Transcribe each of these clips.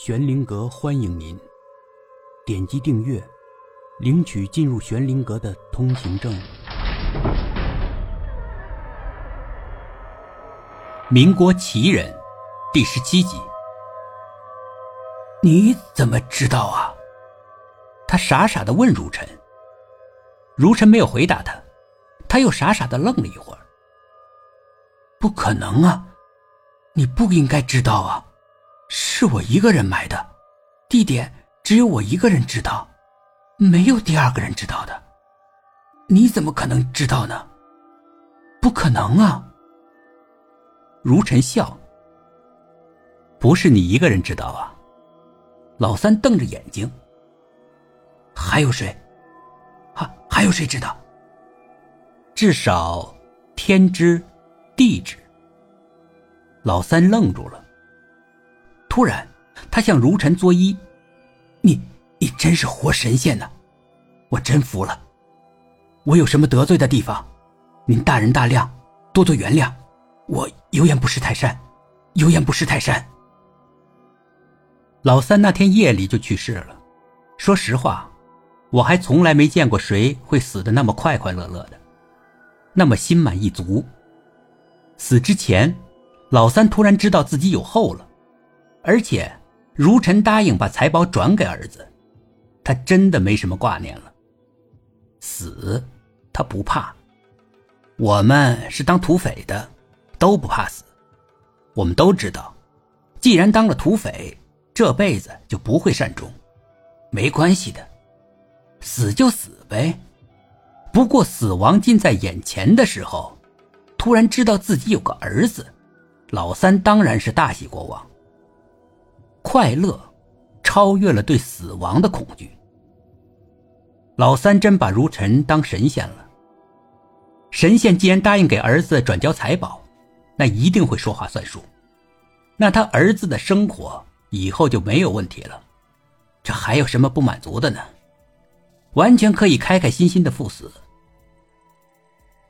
玄灵阁欢迎您，点击订阅，领取进入玄灵阁的通行证。民国奇人第十七集。你怎么知道啊？他傻傻的问如尘。如尘没有回答他，他又傻傻的愣了一会儿。不可能啊！你不应该知道啊！是我一个人买的，地点只有我一个人知道，没有第二个人知道的。你怎么可能知道呢？不可能啊！如尘笑，不是你一个人知道啊。老三瞪着眼睛，还有谁？还还有谁知道？至少天知，地知。老三愣住了。突然，他向如尘作揖：“你，你真是活神仙呐！我真服了。我有什么得罪的地方，您大人大量，多多原谅。我有眼不识泰山，有眼不识泰山。”老三那天夜里就去世了。说实话，我还从来没见过谁会死的那么快快乐乐的，那么心满意足。死之前，老三突然知道自己有后了。而且，如尘答应把财宝转给儿子，他真的没什么挂念了。死，他不怕。我们是当土匪的，都不怕死。我们都知道，既然当了土匪，这辈子就不会善终。没关系的，死就死呗。不过死亡近在眼前的时候，突然知道自己有个儿子，老三当然是大喜过望。快乐，超越了对死亡的恐惧。老三真把如尘当神仙了。神仙既然答应给儿子转交财宝，那一定会说话算数。那他儿子的生活以后就没有问题了。这还有什么不满足的呢？完全可以开开心心的赴死。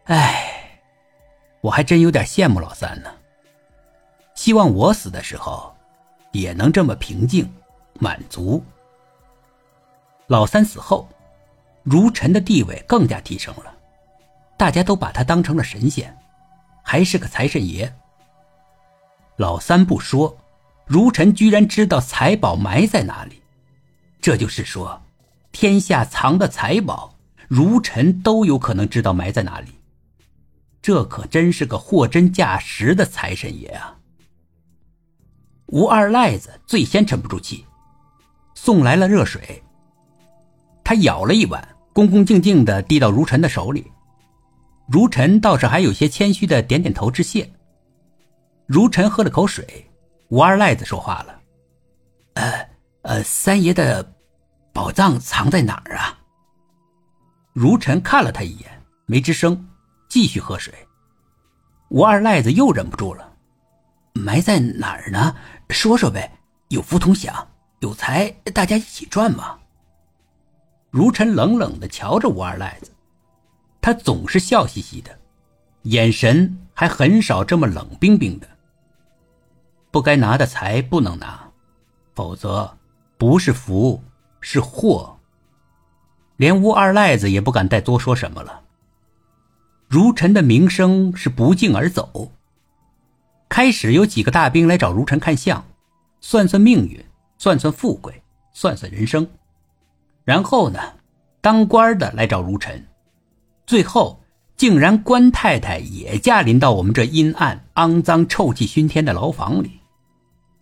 哎，我还真有点羡慕老三呢。希望我死的时候。也能这么平静、满足。老三死后，如尘的地位更加提升了，大家都把他当成了神仙，还是个财神爷。老三不说，如尘居然知道财宝埋在哪里，这就是说，天下藏的财宝，如尘都有可能知道埋在哪里。这可真是个货真价实的财神爷啊！吴二赖子最先沉不住气，送来了热水。他舀了一碗，恭恭敬敬的递到如尘的手里。如尘倒是还有些谦虚的点点头致谢。如尘喝了口水，吴二赖子说话了：“呃呃，三爷的宝藏藏在哪儿啊？”如尘看了他一眼，没吱声，继续喝水。吴二赖子又忍不住了：“埋在哪儿呢？”说说呗，有福同享，有财大家一起赚嘛。如尘冷冷的瞧着吴二赖子，他总是笑嘻嘻的，眼神还很少这么冷冰冰的。不该拿的财不能拿，否则不是福是祸。连吴二赖子也不敢再多说什么了。如尘的名声是不胫而走。开始有几个大兵来找如尘看相，算算命运，算算富贵，算算人生。然后呢，当官的来找如尘，最后竟然官太太也驾临到我们这阴暗、肮脏、臭气熏天的牢房里。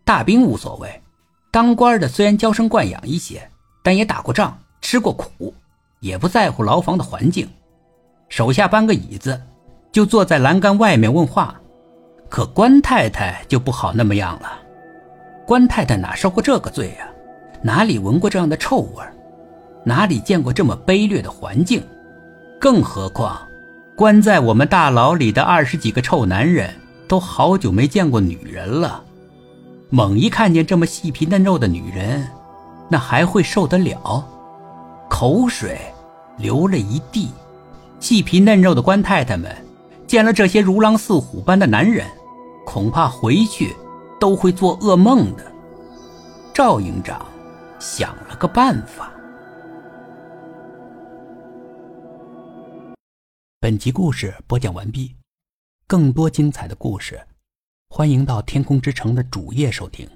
大兵无所谓，当官的虽然娇生惯养一些，但也打过仗，吃过苦，也不在乎牢房的环境。手下搬个椅子，就坐在栏杆外面问话。可关太太就不好那么样了，关太太哪受过这个罪呀？哪里闻过这样的臭味哪里见过这么卑劣的环境？更何况，关在我们大牢里的二十几个臭男人，都好久没见过女人了。猛一看见这么细皮嫩肉的女人，那还会受得了？口水流了一地。细皮嫩肉的关太太们。见了这些如狼似虎般的男人，恐怕回去都会做噩梦的。赵营长想了个办法。本集故事播讲完毕，更多精彩的故事，欢迎到天空之城的主页收听。